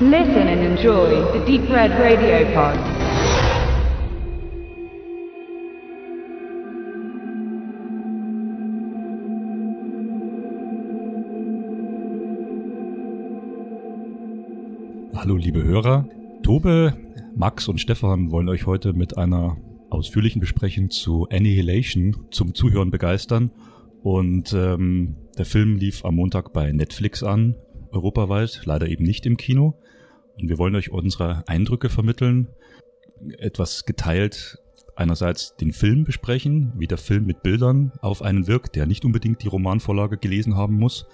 Listen and enjoy the Deep Red Radio Pod. Hallo liebe Hörer, Tobe, Max und Stefan wollen euch heute mit einer ausführlichen Besprechung zu Annihilation zum Zuhören begeistern. Und ähm, der Film lief am Montag bei Netflix an, europaweit, leider eben nicht im Kino. Und wir wollen euch unsere Eindrücke vermitteln, etwas geteilt einerseits den Film besprechen, wie der Film mit Bildern auf einen wirkt, der nicht unbedingt die Romanvorlage gelesen haben muss.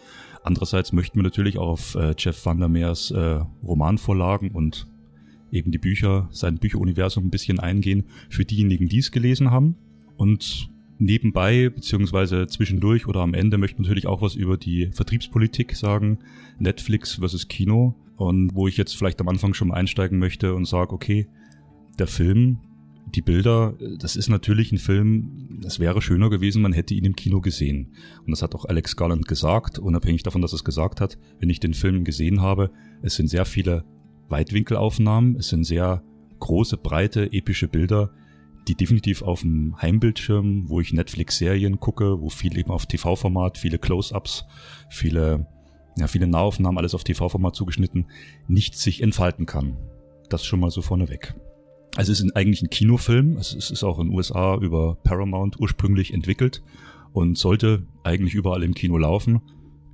Andererseits möchten wir natürlich auch auf äh, Jeff Van der Meers äh, Romanvorlagen und eben die Bücher, sein Bücheruniversum ein bisschen eingehen für diejenigen, die es gelesen haben. Und nebenbei beziehungsweise zwischendurch oder am Ende möchten wir natürlich auch was über die Vertriebspolitik sagen, Netflix versus Kino. Und wo ich jetzt vielleicht am Anfang schon mal einsteigen möchte und sage, okay, der Film, die Bilder, das ist natürlich ein Film, es wäre schöner gewesen, man hätte ihn im Kino gesehen. Und das hat auch Alex Garland gesagt, unabhängig davon, dass er es gesagt hat, wenn ich den Film gesehen habe, es sind sehr viele Weitwinkelaufnahmen, es sind sehr große, breite, epische Bilder, die definitiv auf dem Heimbildschirm, wo ich Netflix-Serien gucke, wo viel eben auf TV-Format, viele Close-ups, viele, ja, viele Nahaufnahmen, alles auf TV-Format zugeschnitten, nicht sich entfalten kann. Das schon mal so vorneweg. Also es ist eigentlich ein Kinofilm. Es ist auch in den USA über Paramount ursprünglich entwickelt und sollte eigentlich überall im Kino laufen.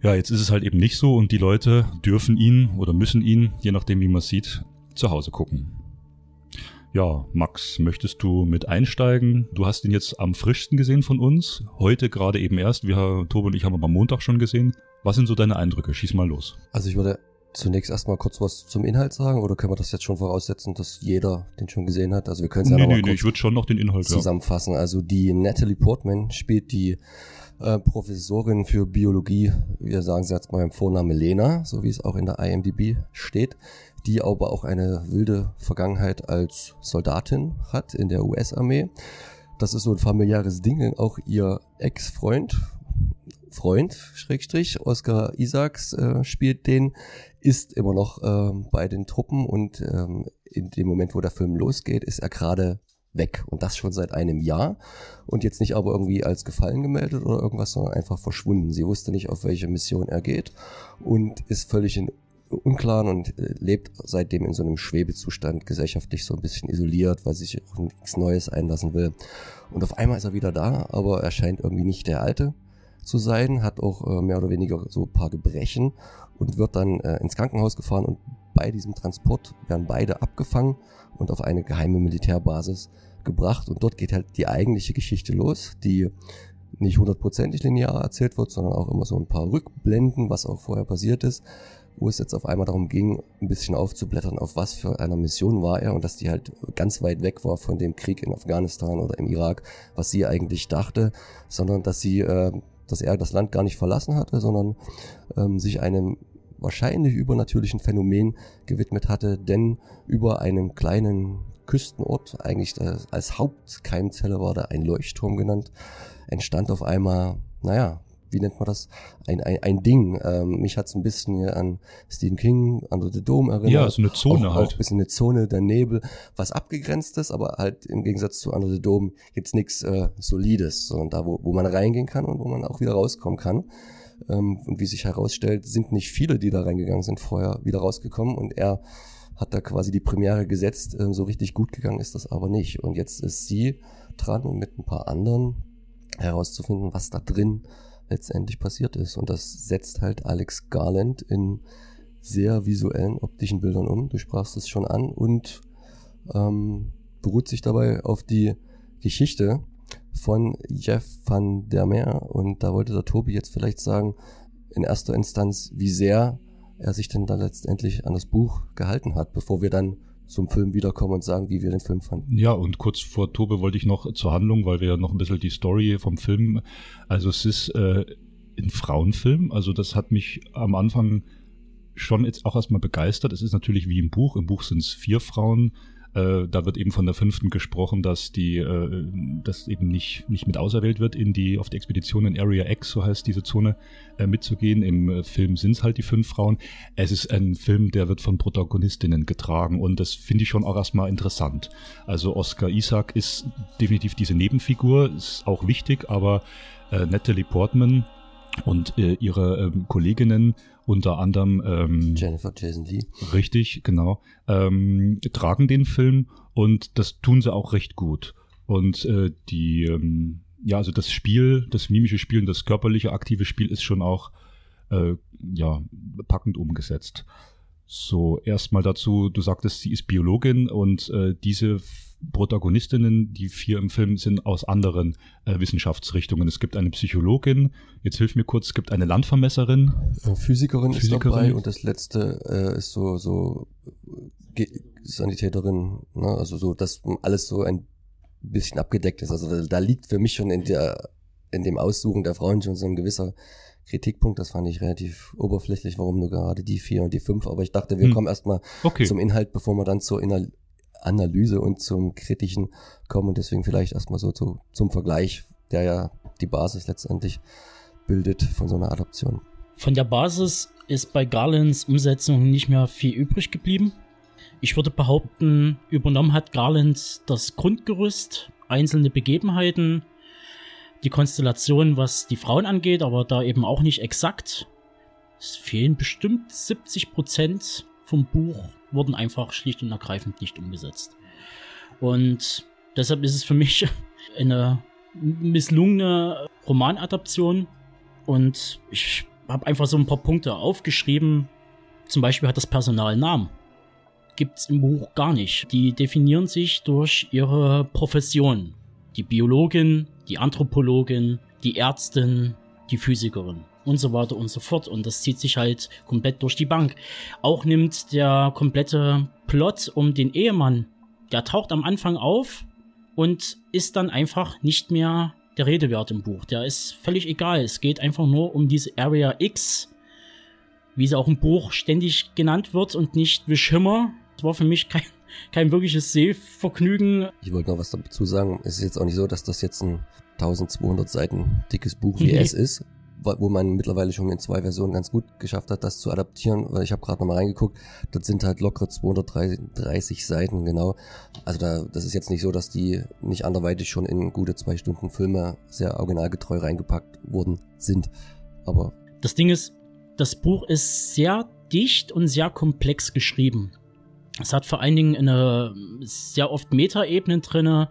Ja, jetzt ist es halt eben nicht so und die Leute dürfen ihn oder müssen ihn, je nachdem wie man sieht, zu Hause gucken. Ja, Max, möchtest du mit einsteigen? Du hast ihn jetzt am frischsten gesehen von uns. Heute gerade eben erst. Wir, Tobi und ich haben ihn am Montag schon gesehen. Was sind so deine Eindrücke? Schieß mal los. Also ich würde zunächst erstmal kurz was zum Inhalt sagen oder können wir das jetzt schon voraussetzen, dass jeder den schon gesehen hat? Also wir können es ja nee, noch nee, nee, ich würde schon noch den Inhalt zusammenfassen. Ja. Also die Natalie Portman spielt die äh, Professorin für Biologie, wir sagen sie jetzt mal im Vornamen Lena, so wie es auch in der IMDb steht, die aber auch eine wilde Vergangenheit als Soldatin hat in der US-Armee. Das ist so ein familiäres Ding, denn auch ihr Ex-Freund, Freund, Schrägstrich, Oscar Isaacs äh, spielt den, ist immer noch äh, bei den Truppen und ähm, in dem Moment, wo der Film losgeht, ist er gerade weg und das schon seit einem Jahr und jetzt nicht aber irgendwie als gefallen gemeldet oder irgendwas, sondern einfach verschwunden. Sie wusste nicht, auf welche Mission er geht und ist völlig in Unklaren und äh, lebt seitdem in so einem Schwebezustand, gesellschaftlich so ein bisschen isoliert, weil sich auch nichts Neues einlassen will. Und auf einmal ist er wieder da, aber er scheint irgendwie nicht der Alte zu sein, hat auch äh, mehr oder weniger so ein paar Gebrechen und wird dann äh, ins Krankenhaus gefahren und bei diesem Transport werden beide abgefangen und auf eine geheime Militärbasis gebracht und dort geht halt die eigentliche Geschichte los, die nicht hundertprozentig linear erzählt wird, sondern auch immer so ein paar Rückblenden, was auch vorher passiert ist, wo es jetzt auf einmal darum ging, ein bisschen aufzublättern, auf was für einer Mission war er und dass die halt ganz weit weg war von dem Krieg in Afghanistan oder im Irak, was sie eigentlich dachte, sondern dass sie, äh, dass er das Land gar nicht verlassen hatte, sondern ähm, sich einem wahrscheinlich übernatürlichen Phänomen gewidmet hatte, denn über einem kleinen Küstenort, eigentlich als Hauptkeimzelle war da ein Leuchtturm genannt, entstand auf einmal, naja, wie nennt man das? Ein, ein, ein Ding. Ähm, mich hat's ein bisschen an Stephen King, Under the Dome erinnert. Ja, so eine Zone auch, halt. Auch ein bisschen eine Zone, der Nebel, was abgegrenzt ist, aber halt im Gegensatz zu Under the Dome jetzt nichts äh, Solides, sondern da, wo, wo man reingehen kann und wo man auch wieder rauskommen kann. Ähm, und wie sich herausstellt, sind nicht viele, die da reingegangen sind, vorher wieder rausgekommen und er hat da quasi die Premiere gesetzt. Ähm, so richtig gut gegangen ist das aber nicht. Und jetzt ist sie dran und mit ein paar anderen herauszufinden, was da drin letztendlich passiert ist. Und das setzt halt Alex Garland in sehr visuellen, optischen Bildern um. Du sprachst es schon an und ähm, beruht sich dabei auf die Geschichte von Jeff van der Meer. Und da wollte der Tobi jetzt vielleicht sagen, in erster Instanz, wie sehr er sich denn dann letztendlich an das Buch gehalten hat, bevor wir dann zum Film wiederkommen und sagen, wie wir den Film fanden. Ja, und kurz vor Tobe wollte ich noch zur Handlung, weil wir ja noch ein bisschen die Story vom Film, also es ist äh, ein Frauenfilm, also das hat mich am Anfang schon jetzt auch erstmal begeistert. Es ist natürlich wie im Buch, im Buch sind es vier Frauen, Äh, da wird eben von der fünften gesprochen, dass die, äh, dass eben nicht, nicht mit auserwählt wird, in die, auf die Expedition in Area X, so heißt diese Zone, äh, mitzugehen. Im äh, Film sind es halt die fünf Frauen. Es ist ein Film, der wird von Protagonistinnen getragen und das finde ich schon auch erstmal interessant. Also Oscar Isaac ist definitiv diese Nebenfigur, ist auch wichtig, aber äh, Natalie Portman und äh, ihre ähm, Kolleginnen unter anderem ähm, Jennifer Jason Lee. Richtig, genau. Ähm, tragen den Film und das tun sie auch recht gut. Und äh, die, ähm, ja, also das Spiel, das mimische Spiel und das körperliche aktive Spiel ist schon auch äh, ja packend umgesetzt. So, erstmal dazu, du sagtest, sie ist Biologin und äh, diese Protagonistinnen, die vier im Film, sind aus anderen äh, Wissenschaftsrichtungen. Es gibt eine Psychologin, jetzt hilf mir kurz, es gibt eine Landvermesserin. Äh, Physikerin, Physikerin, ist dabei und das letzte äh, ist so, so Ge Sanitäterin, ne? also so, dass alles so ein bisschen abgedeckt ist. Also da, da liegt für mich schon in der in dem Aussuchen der Frauen schon so ein gewisser Kritikpunkt. Das fand ich relativ oberflächlich, warum nur gerade die vier und die fünf. Aber ich dachte, wir hm. kommen erstmal okay. zum Inhalt, bevor wir dann zur Inhalt Analyse und zum Kritischen kommen und deswegen vielleicht erstmal so zu, zum Vergleich, der ja die Basis letztendlich bildet von so einer Adaption. Von der Basis ist bei Garlands Umsetzung nicht mehr viel übrig geblieben. Ich würde behaupten, übernommen hat Garland das Grundgerüst, einzelne Begebenheiten, die Konstellation, was die Frauen angeht, aber da eben auch nicht exakt. Es fehlen bestimmt 70 Prozent vom Buch wurden einfach schlicht und ergreifend nicht umgesetzt. Und deshalb ist es für mich eine misslungene Romanadaption und ich habe einfach so ein paar Punkte aufgeschrieben. Zum Beispiel hat das Personal Namen. Gibt es im Buch gar nicht. Die definieren sich durch ihre Profession. Die Biologin, die Anthropologin, die Ärztin, die Physikerin und so weiter und so fort. Und das zieht sich halt komplett durch die Bank. Auch nimmt der komplette Plot um den Ehemann, der taucht am Anfang auf und ist dann einfach nicht mehr der Rede wert im Buch. Der ist völlig egal. Es geht einfach nur um diese Area X, wie sie auch im Buch ständig genannt wird und nicht The Schimmer. Das war für mich kein, kein wirkliches Sehvergnügen. Ich wollte noch was dazu sagen. Es ist jetzt auch nicht so, dass das jetzt ein 1200 Seiten dickes Buch wie nee. es ist wo man mittlerweile schon in zwei Versionen ganz gut geschafft hat, das zu adaptieren, weil ich habe gerade nochmal reingeguckt, das sind halt lockere 230 Seiten, genau. Also da, das ist jetzt nicht so, dass die nicht anderweitig schon in gute zwei Stunden Filme sehr originalgetreu reingepackt worden sind. Aber. Das Ding ist, das Buch ist sehr dicht und sehr komplex geschrieben. Es hat vor allen Dingen eine sehr oft Metaebenen drinne,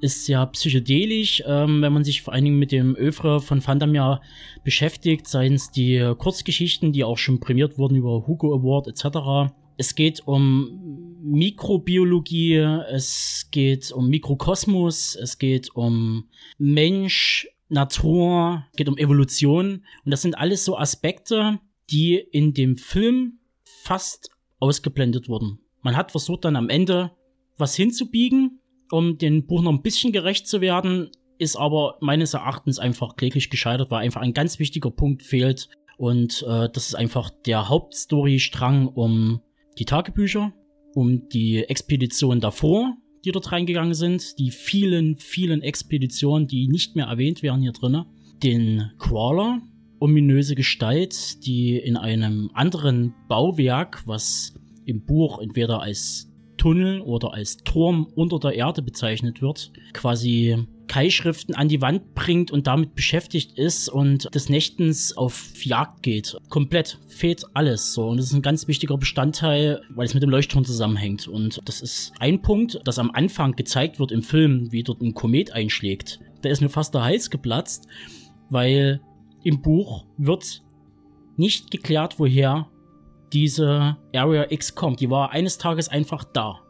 ist sehr psychedelisch, ähm, wenn man sich vor allen Dingen mit dem Övre von Fandamia beschäftigt, seien es die Kurzgeschichten, die auch schon prämiert wurden über Hugo Award etc. Es geht um Mikrobiologie, es geht um Mikrokosmos, es geht um Mensch, Natur, geht um Evolution und das sind alles so Aspekte, die in dem Film fast ausgeblendet wurden. Man hat versucht dann am Ende was hinzubiegen, um dem Buch noch ein bisschen gerecht zu werden, ist aber meines Erachtens einfach kläglich gescheitert, weil einfach ein ganz wichtiger Punkt fehlt. Und äh, das ist einfach der Hauptstory-Strang um die Tagebücher, um die Expedition davor, die dort reingegangen sind, die vielen, vielen Expeditionen, die nicht mehr erwähnt werden hier drinnen, den Crawler, ominöse Gestalt, die in einem anderen Bauwerk, was im Buch entweder als Tunnel oder als Turm unter der Erde bezeichnet wird, quasi Keilschriften an die Wand bringt und damit beschäftigt ist und des Nächtens auf Jagd geht. Komplett fehlt alles so. Und das ist ein ganz wichtiger Bestandteil, weil es mit dem Leuchtturm zusammenhängt. Und das ist ein Punkt, das am Anfang gezeigt wird im Film, wie dort ein Komet einschlägt. Da ist mir fast der Hals geplatzt, weil im Buch wird nicht geklärt, woher diese Area X kommt. Die war eines Tages einfach da.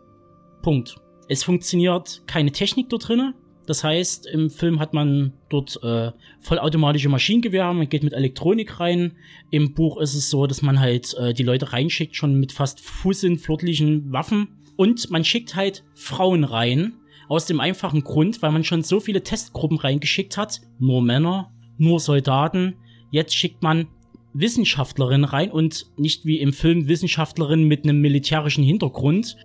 Punkt. Es funktioniert keine Technik dort drinnen. Das heißt, im Film hat man dort äh, vollautomatische Maschinengewehre, man geht mit Elektronik rein. Im Buch ist es so, dass man halt äh, die Leute reinschickt, schon mit fast fußinflutlichen Waffen. Und man schickt halt Frauen rein, aus dem einfachen Grund, weil man schon so viele Testgruppen reingeschickt hat. Nur Männer, nur Soldaten. Jetzt schickt man Wissenschaftlerin rein und nicht wie im Film Wissenschaftlerin mit einem militärischen Hintergrund.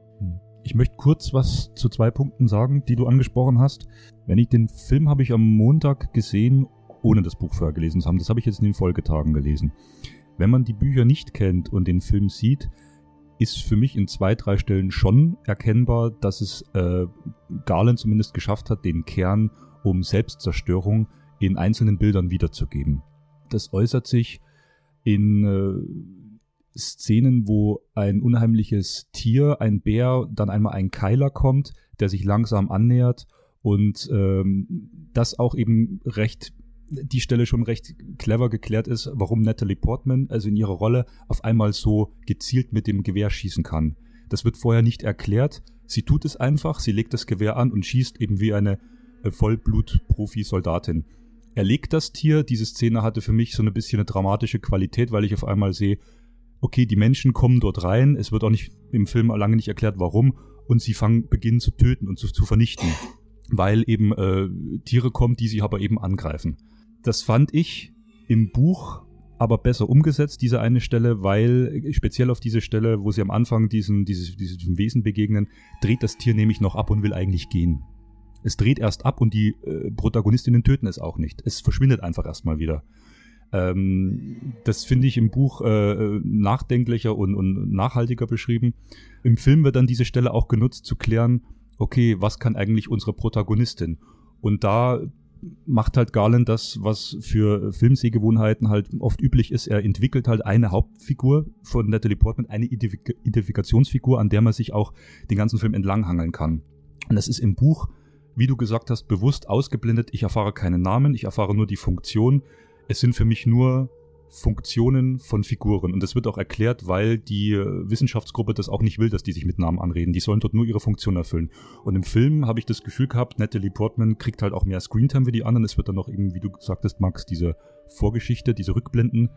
Ich möchte kurz was zu zwei Punkten sagen, die du angesprochen hast. Wenn ich den Film habe ich am Montag gesehen, ohne das Buch vorher gelesen zu haben. Das habe ich jetzt in den Folgetagen gelesen. Wenn man die Bücher nicht kennt und den Film sieht, ist für mich in zwei, drei Stellen schon erkennbar, dass es äh, Garland zumindest geschafft hat, den Kern um Selbstzerstörung in einzelnen Bildern wiederzugeben. Das äußert sich in äh, Szenen, wo ein unheimliches Tier, ein Bär, dann einmal ein Keiler kommt, der sich langsam annähert und ähm, das auch eben recht die Stelle schon recht clever geklärt ist, warum Natalie Portman, also in ihrer Rolle, auf einmal so gezielt mit dem Gewehr schießen kann. Das wird vorher nicht erklärt. Sie tut es einfach, sie legt das Gewehr an und schießt eben wie eine äh, Vollblut-Profi-Soldatin. Er legt das Tier, diese Szene hatte für mich so ein bisschen eine dramatische Qualität, weil ich auf einmal sehe, okay, die Menschen kommen dort rein, es wird auch nicht im Film lange nicht erklärt, warum, und sie fangen, beginnen zu töten und zu, zu vernichten, weil eben äh, Tiere kommen, die sie aber eben angreifen. Das fand ich im Buch aber besser umgesetzt, diese eine Stelle, weil speziell auf diese Stelle, wo sie am Anfang diesen, dieses, diesem Wesen begegnen, dreht das Tier nämlich noch ab und will eigentlich gehen. Es dreht erst ab und die äh, Protagonistinnen töten es auch nicht. Es verschwindet einfach erstmal wieder. Ähm, das finde ich im Buch äh, nachdenklicher und, und nachhaltiger beschrieben. Im Film wird dann diese Stelle auch genutzt zu klären, okay, was kann eigentlich unsere Protagonistin? Und da macht halt Garland das, was für Filmsehgewohnheiten halt oft üblich ist. Er entwickelt halt eine Hauptfigur von Natalie Portman, eine Identifikationsfigur, an der man sich auch den ganzen Film entlanghangeln kann. Und das ist im Buch, wie du gesagt hast, bewusst ausgeblendet. Ich erfahre keinen Namen, ich erfahre nur die Funktion. Es sind für mich nur Funktionen von Figuren. Und das wird auch erklärt, weil die Wissenschaftsgruppe das auch nicht will, dass die sich mit Namen anreden. Die sollen dort nur ihre Funktion erfüllen. Und im Film habe ich das Gefühl gehabt, Natalie Portman kriegt halt auch mehr Screentime wie die anderen. Es wird dann noch eben, wie du sagtest, Max, diese Vorgeschichte, diese Rückblenden.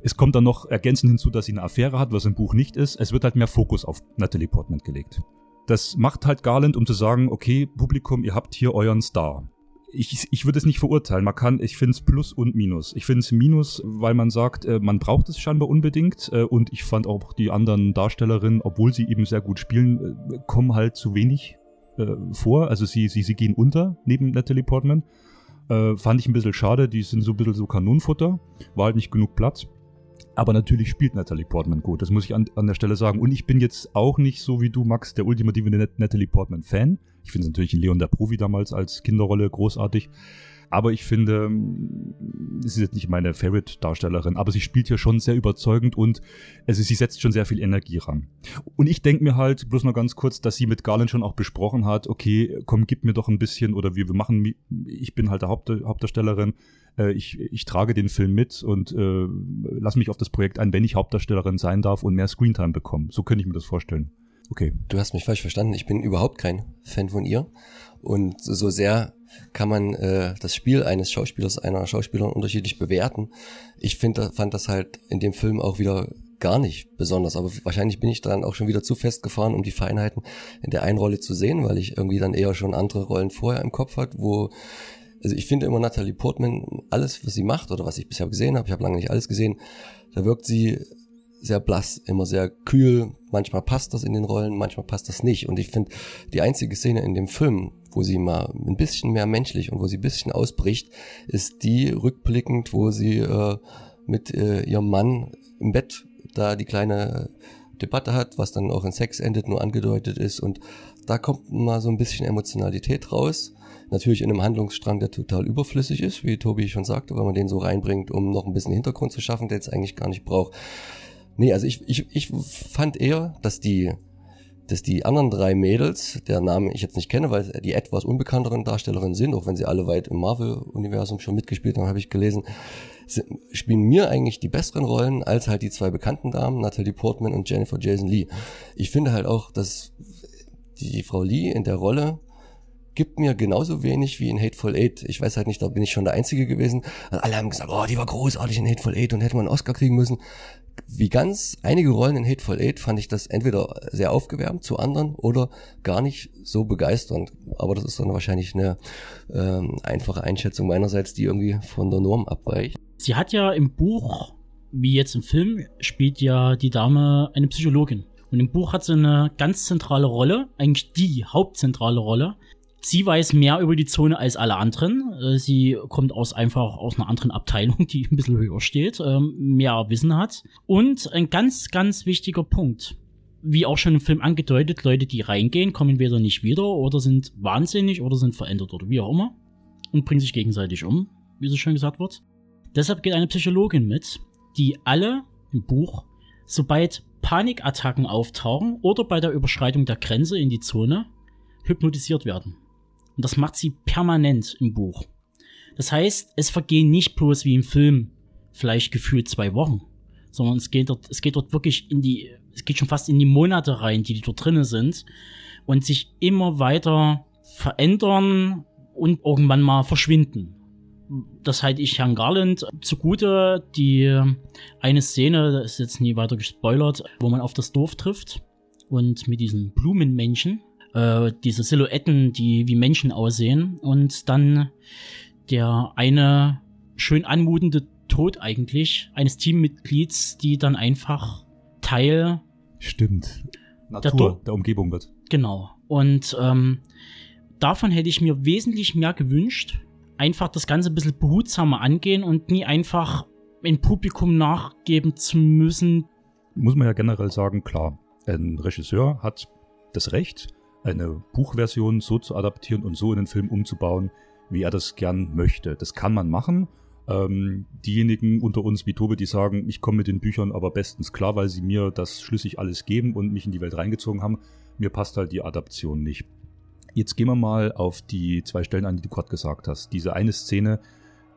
Es kommt dann noch ergänzend hinzu, dass sie eine Affäre hat, was im Buch nicht ist. Es wird halt mehr Fokus auf Natalie Portman gelegt. Das macht halt Garland, um zu sagen, okay, Publikum, ihr habt hier euren Star ich, ich würde es nicht verurteilen. Man kann, ich finde es Plus und Minus. Ich finde es Minus, weil man sagt, äh, man braucht es scheinbar unbedingt. Äh, und ich fand auch die anderen Darstellerinnen, obwohl sie eben sehr gut spielen, äh, kommen halt zu wenig vor. Also sie, sie, sie gehen unter neben Natalie Portman. Fand ich ein bisschen schade. Die sind so ein bisschen so Kanonenfutter. War halt nicht genug Platz. Aber natürlich spielt Natalie Portman gut, das muss ich an, an der Stelle sagen. Und ich bin jetzt auch nicht so wie du, Max, der ultimative Natalie Portman-Fan. Ich finde natürlich in Leon der Profi damals als Kinderrolle großartig. Aber ich finde, sie ist jetzt nicht meine Favorite-Darstellerin, aber sie spielt hier schon sehr überzeugend und also sie setzt schon sehr viel Energie ran. Und ich denke mir halt, bloß noch ganz kurz, dass sie mit Garland schon auch besprochen hat, okay, komm, gib mir doch ein bisschen, oder wir, wir machen, ich bin halt der Haupt, Hauptdarstellerin, äh, ich, ich trage den Film mit und äh, lass mich auf das Projekt ein, wenn ich Hauptdarstellerin sein darf und mehr Screentime bekomme. So könnte ich mir das vorstellen. Okay. Du hast mich falsch verstanden. Ich bin überhaupt kein Fan von ihr. Und so sehr kann man äh, das Spiel eines Schauspielers, einer Schauspielerin unterschiedlich bewerten. Ich find, fand das halt in dem Film auch wieder gar nicht besonders. Aber wahrscheinlich bin ich dann auch schon wieder zu festgefahren, um die Feinheiten in der einen Rolle zu sehen, weil ich irgendwie dann eher schon andere Rollen vorher im Kopf hat, wo also ich finde immer Natalie Portman, alles, was sie macht oder was ich bisher gesehen habe, ich habe lange nicht alles gesehen, da wirkt sie sehr blass, immer sehr kühl. Manchmal passt das in den Rollen, manchmal passt das nicht. Und ich finde, die einzige Szene in dem Film, wo sie mal ein bisschen mehr menschlich und wo sie ein bisschen ausbricht, ist die rückblickend, wo sie äh, mit äh, ihrem Mann im Bett da die kleine Debatte hat, was dann auch in Sex endet, nur angedeutet ist. Und da kommt mal so ein bisschen Emotionalität raus. Natürlich in einem Handlungsstrang, der total überflüssig ist, wie Tobi schon sagte, weil man den so reinbringt, um noch ein bisschen Hintergrund zu schaffen, der jetzt eigentlich gar nicht braucht. Nee, also ich, ich, ich fand eher, dass die, dass die anderen drei Mädels, der Namen ich jetzt nicht kenne, weil die etwas unbekannteren Darstellerinnen sind, auch wenn sie alle weit im Marvel-Universum schon mitgespielt haben, habe ich gelesen, spielen mir eigentlich die besseren Rollen als halt die zwei bekannten Damen, Natalie Portman und Jennifer Jason Lee. Ich finde halt auch, dass die Frau Lee in der Rolle gibt mir genauso wenig wie in Hateful Eight. Ich weiß halt nicht, da bin ich schon der Einzige gewesen. Alle haben gesagt, oh, die war großartig in Hateful Eight und hätte man einen Oscar kriegen müssen. Wie ganz einige Rollen in Hateful Eight fand ich das entweder sehr aufgewärmt zu anderen oder gar nicht so begeisternd. Aber das ist dann wahrscheinlich eine ähm, einfache Einschätzung meinerseits, die irgendwie von der Norm abweicht. Sie hat ja im Buch, wie jetzt im Film, spielt ja die Dame eine Psychologin. Und im Buch hat sie eine ganz zentrale Rolle, eigentlich die hauptzentrale Rolle. Sie weiß mehr über die Zone als alle anderen. Äh, sie kommt aus einfach aus einer anderen Abteilung, die ein bisschen höher steht, ähm, mehr Wissen hat. Und ein ganz, ganz wichtiger Punkt. Wie auch schon im Film angedeutet, Leute, die reingehen, kommen entweder nicht wieder oder sind wahnsinnig oder sind verändert oder wie auch immer und bringen sich gegenseitig um, wie so schön gesagt wird. Deshalb geht eine Psychologin mit, die alle im Buch, sobald Panikattacken auftauchen oder bei der Überschreitung der Grenze in die Zone, hypnotisiert werden. Und das macht sie permanent im Buch. Das heißt, es vergehen nicht bloß wie im Film vielleicht gefühlt zwei Wochen, sondern es geht dort, es geht dort wirklich in die, es geht schon fast in die Monate rein, die, dort drinnen sind und sich immer weiter verändern und irgendwann mal verschwinden das halte ich Herrn Garland zugute. Die eine Szene, das ist jetzt nie weiter gespoilert, wo man auf das Dorf trifft und mit diesen Blumenmännchen, äh, diese Silhouetten, die wie Menschen aussehen und dann der eine schön anmutende Tod eigentlich eines Teammitglieds, die dann einfach Teil Stimmt. Natur der, der Umgebung wird. Genau. Und ähm, davon hätte ich mir wesentlich mehr gewünscht, einfach das Ganze ein bisschen behutsamer angehen und nie einfach im Publikum nachgeben zu müssen. Muss man ja generell sagen, klar, ein Regisseur hat das Recht, eine Buchversion so zu adaptieren und so in den Film umzubauen, wie er das gern möchte. Das kann man machen. Ähm, diejenigen unter uns wie Tobe, die sagen, ich komme mit den Büchern aber bestens klar, weil sie mir das schlüssig alles geben und mich in die Welt reingezogen haben, mir passt halt die Adaption nicht. Jetzt gehen wir mal auf die zwei Stellen an, die du gerade gesagt hast. Diese eine Szene,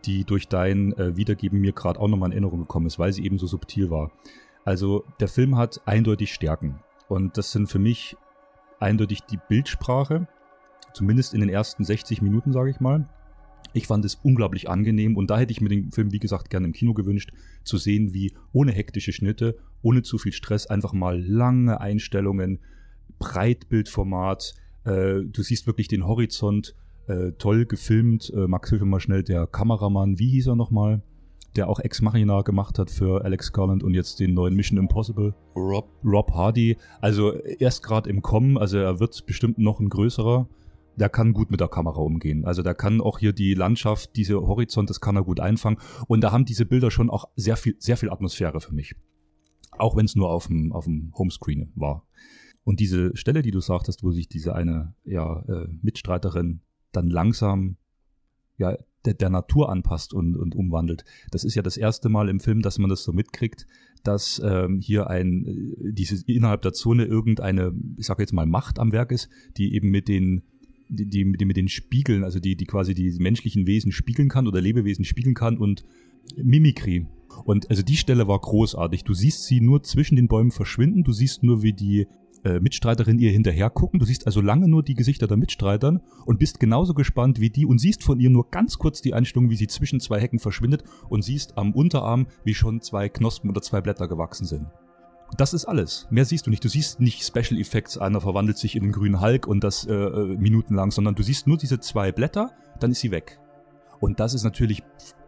die durch dein äh, Wiedergeben mir gerade auch nochmal in Erinnerung gekommen ist, weil sie eben so subtil war. Also der Film hat eindeutig Stärken. Und das sind für mich eindeutig die Bildsprache, zumindest in den ersten 60 Minuten, sage ich mal. Ich fand es unglaublich angenehm und da hätte ich mir den Film, wie gesagt, gerne im Kino gewünscht, zu sehen, wie ohne hektische Schnitte, ohne zu viel Stress, einfach mal lange Einstellungen, Breitbildformat, äh, du siehst wirklich den Horizont, äh, toll gefilmt. Äh, Max, hilf mal schnell, der Kameramann, wie hieß er nochmal? Der auch Ex Machina gemacht hat für Alex Garland und jetzt den neuen Mission Impossible. Rob. Rob Hardy. Also erst gerade im Kommen, also er wird bestimmt noch ein größerer. Der kann gut mit der Kamera umgehen. Also der kann auch hier die Landschaft, diese Horizont, das kann er gut einfangen. Und da haben diese Bilder schon auch sehr viel, sehr viel Atmosphäre für mich. Auch wenn es nur auf dem, auf dem Homescreen war. Und diese Stelle, die du sagtest, wo sich diese eine ja, äh, Mitstreiterin dann langsam ja, der, der Natur anpasst und, und umwandelt, das ist ja das erste Mal im Film, dass man das so mitkriegt, dass ähm, hier ein, äh, dieses innerhalb der Zone irgendeine, ich sage jetzt mal, Macht am Werk ist, die eben mit den die, die, die mit den Spiegeln, also die, die quasi die menschlichen Wesen spiegeln kann oder Lebewesen spiegeln kann und Mimikry. Und also die Stelle war großartig. Du siehst sie nur zwischen den Bäumen verschwinden, du siehst nur, wie die äh, Mitstreiterin ihr hinterher gucken. Du siehst also lange nur die Gesichter der Mitstreitern und bist genauso gespannt wie die und siehst von ihr nur ganz kurz die Einstellung, wie sie zwischen zwei Hecken verschwindet und siehst am Unterarm, wie schon zwei Knospen oder zwei Blätter gewachsen sind. Das ist alles. Mehr siehst du nicht. Du siehst nicht Special Effects, einer verwandelt sich in den grünen Hulk und das äh, äh minutenlang, sondern du siehst nur diese zwei Blätter, dann ist sie weg. Und das ist natürlich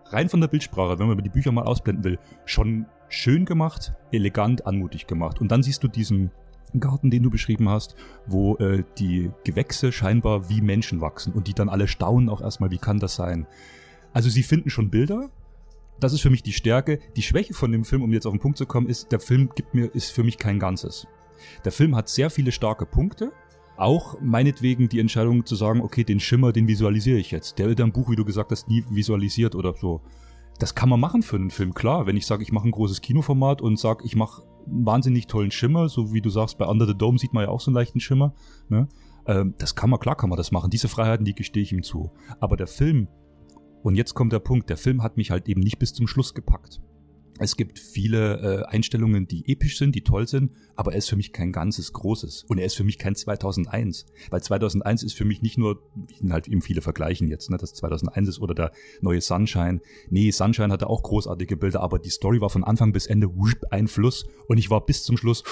rein von der Bildsprache, wenn man die Bücher mal ausblenden will, schon schön gemacht, elegant, anmutig gemacht. Und dann siehst du diesen Garten, den du beschrieben hast, wo äh, die Gewächse scheinbar wie Menschen wachsen und die dann alle staunen auch erstmal, wie kann das sein? Also sie finden schon Bilder. Das ist für mich die Stärke. Die Schwäche von dem Film, um jetzt auf den Punkt zu kommen, ist, der Film gibt mir, ist für mich kein Ganzes. Der Film hat sehr viele starke Punkte. Auch meinetwegen die Entscheidung zu sagen, okay, den Schimmer, den visualisiere ich jetzt. Der wird im Buch, wie du gesagt hast, nie visualisiert oder so. Das kann man machen für einen Film, klar. Wenn ich sage, ich mache ein großes Kinoformat und sage, ich mache einen wahnsinnig tollen Schimmer, so wie du sagst, bei Under the Dome sieht man ja auch so einen leichten Schimmer. Ne? Ähm, das kann man, klar kann man das machen. Diese Freiheiten, die gestehe ich ihm zu. Aber der Film, und jetzt kommt der Punkt, der Film hat mich halt eben nicht bis zum Schluss gepackt. Es gibt viele äh, Einstellungen, die episch sind, die toll sind, aber er ist für mich kein ganzes Großes. Und er ist für mich kein 2001. Weil 2001 ist für mich nicht nur, halt eben viele vergleichen jetzt, ne, dass 2001 ist oder der neue Sunshine. Nee, Sunshine hatte auch großartige Bilder, aber die Story war von Anfang bis Ende ein Fluss und ich war bis zum Schluss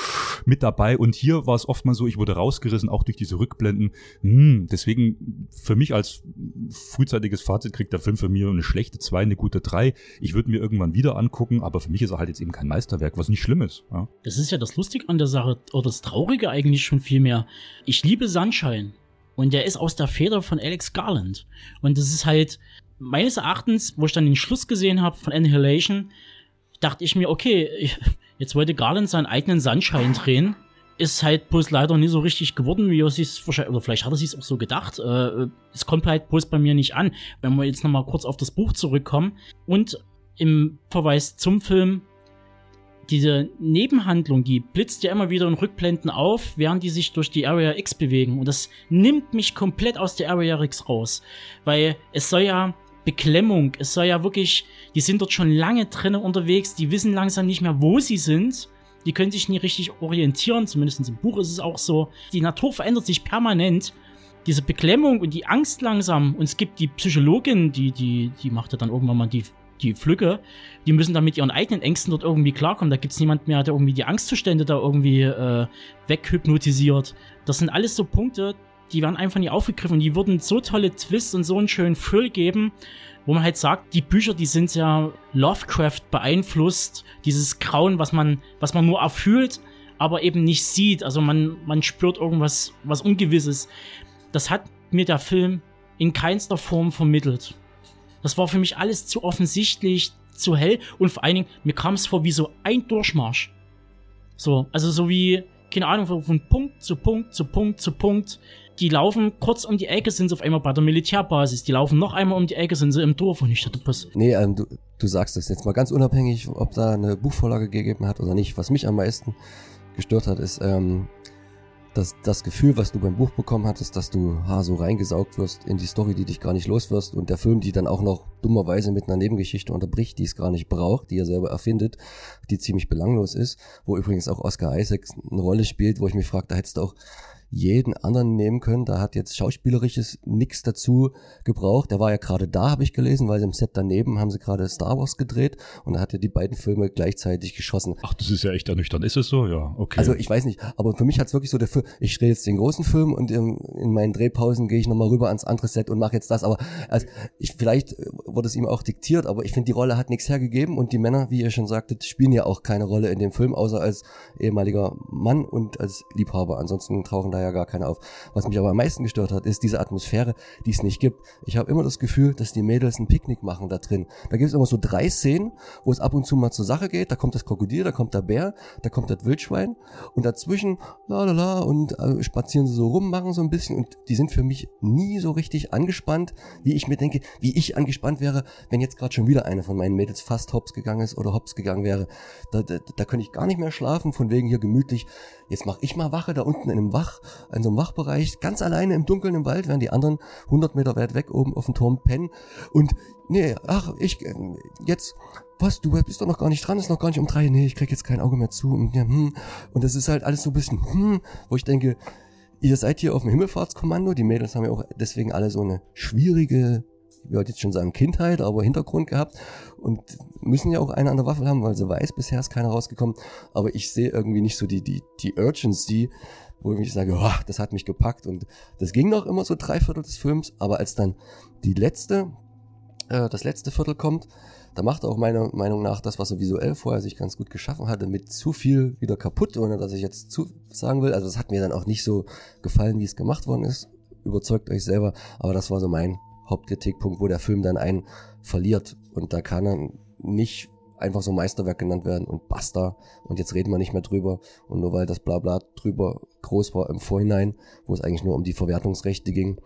mit dabei. Und hier war es oft mal so, ich wurde rausgerissen, auch durch diese Rückblenden. Hm, deswegen für mich als frühzeitiges Fazit kriegt der Film für mich eine schlechte 2, eine gute 3. Ich würde mir irgendwann wieder angucken, aber aber für mich ist er halt jetzt eben kein Meisterwerk, was nicht schlimm ist. Ja. Das ist ja das Lustige an der Sache, oder das Traurige eigentlich schon viel mehr. Ich liebe Sunshine. Und der ist aus der Feder von Alex Garland. Und das ist halt, meines Erachtens, wo ich dann den Schluss gesehen habe von Annihilation, dachte ich mir, okay, jetzt wollte Garland seinen eigenen Sunshine drehen. Ist halt bloß leider nie so richtig geworden, wie er sich wahrscheinlich, oder vielleicht hat er sich auch so gedacht. Äh, es kommt halt bloß bei mir nicht an. Wenn wir jetzt nochmal kurz auf das Buch zurückkommen und im Verweis zum Film diese Nebenhandlung, die blitzt ja immer wieder in Rückblenden auf, während die sich durch die Area X bewegen. Und das nimmt mich komplett aus der Area X raus. Weil es soll ja Beklemmung, es soll ja wirklich, die sind dort schon lange drinnen unterwegs, die wissen langsam nicht mehr, wo sie sind. Die können sich nie richtig orientieren, zumindest im Buch ist es auch so. Die Natur verändert sich permanent. Diese Beklemmung und die Angst langsam. Und es gibt die Psychologin, die, die, die macht ja dann irgendwann mal die die Flücke, die müssen dann mit ihren eigenen Ängsten dort irgendwie klarkommen. Da gibt es niemand mehr, der irgendwie die Angstzustände da irgendwie äh, weghypnotisiert. Das sind alles so Punkte, die werden einfach nie aufgegriffen. Die würden so tolle Twists und so einen schönen Thrill geben, wo man halt sagt, die Bücher, die sind ja Lovecraft beeinflusst. Dieses Grauen, was man, was man nur erfühlt, aber eben nicht sieht. Also man, man spürt irgendwas, was Ungewisses. Das hat mir der Film in keinster Form vermittelt. Das war für mich alles zu offensichtlich, zu hell und vor allen Dingen, mir kam es vor wie so ein Durchmarsch. So, also so wie, keine Ahnung, von Punkt zu Punkt zu Punkt zu Punkt. Die laufen kurz um die Ecke, sind sie auf einmal bei der Militärbasis. Die laufen noch einmal um die Ecke, sind sie im Dorf und ich dachte, was. Nee, ähm, du, du sagst das jetzt mal ganz unabhängig, ob da eine Buchvorlage gegeben hat oder nicht. Was mich am meisten gestört hat, ist, ähm, das, das Gefühl, was du beim Buch bekommen hattest, dass du ha, so reingesaugt wirst in die Story, die dich gar nicht los wirst und der Film, die dann auch noch dummerweise mit einer Nebengeschichte unterbricht, die es gar nicht braucht, die er selber erfindet, die ziemlich belanglos ist, wo übrigens auch Oscar Isaacs eine Rolle spielt, wo ich mich frage, da hättest du auch jeden anderen nehmen können. Da hat jetzt schauspielerisches nichts dazu gebraucht. Der war ja gerade da, habe ich gelesen, weil sie im Set daneben haben sie gerade Star Wars gedreht und da hat er die beiden Filme gleichzeitig geschossen. Ach, das ist ja echt ernüchternd. Ist es so? Ja, okay. Also ich weiß nicht, aber für mich hat es wirklich so der Film, ich drehe jetzt den großen Film und in, in meinen Drehpausen gehe ich nochmal rüber ans andere Set und mache jetzt das. Aber also ich, vielleicht wurde es ihm auch diktiert, aber ich finde, die Rolle hat nichts hergegeben und die Männer, wie ihr schon sagtet, spielen ja auch keine Rolle in dem Film, außer als ehemaliger Mann und als Liebhaber. Ansonsten tauchen da ja gar keine auf. Was mich aber am meisten gestört hat, ist diese Atmosphäre, die es nicht gibt. Ich habe immer das Gefühl, dass die Mädels ein Picknick machen da drin. Da gibt es immer so drei Szenen, wo es ab und zu mal zur Sache geht. Da kommt das Krokodil, da kommt der Bär, da kommt das Wildschwein und dazwischen la la la und äh, spazieren sie so rum, machen so ein bisschen und die sind für mich nie so richtig angespannt, wie ich mir denke, wie ich angespannt wäre, wenn jetzt gerade schon wieder eine von meinen Mädels fast hops gegangen ist oder hops gegangen wäre. Da, da, da könnte ich gar nicht mehr schlafen, von wegen hier gemütlich. Jetzt mache ich mal Wache da unten in einem Wach, in so einem Wachbereich, ganz alleine im Dunkeln im Wald, während die anderen 100 Meter weit weg oben auf dem Turm pennen. Und nee, ach, ich, äh, jetzt, was, du bist doch noch gar nicht dran, ist noch gar nicht um drei, nee, ich krieg jetzt kein Auge mehr zu. Und, ja, hm. und das ist halt alles so ein bisschen, hm, wo ich denke, ihr seid hier auf dem Himmelfahrtskommando, die Mädels haben ja auch deswegen alle so eine schwierige ich würde jetzt schon sagen Kindheit, aber Hintergrund gehabt und müssen ja auch eine an der Waffel haben, weil sie weiß, bisher ist keiner rausgekommen. Aber ich sehe irgendwie nicht so die, die, die Urgency, wo ich sage, oh, das hat mich gepackt. Und das ging noch immer so drei Viertel des Films, aber als dann die letzte, äh, das letzte Viertel kommt, da macht auch meiner Meinung nach das, was er visuell vorher sich ganz gut geschaffen hatte, mit zu viel wieder kaputt, ohne dass ich jetzt zu sagen will. Also das hat mir dann auch nicht so gefallen, wie es gemacht worden ist. Überzeugt euch selber, aber das war so mein Hauptkritikpunkt, wo der Film dann einen verliert. Und da kann er nicht einfach so Meisterwerk genannt werden und basta. Und jetzt reden wir nicht mehr drüber. Und nur weil das Blabla drüber groß war im Vorhinein, wo es eigentlich nur um die Verwertungsrechte ging,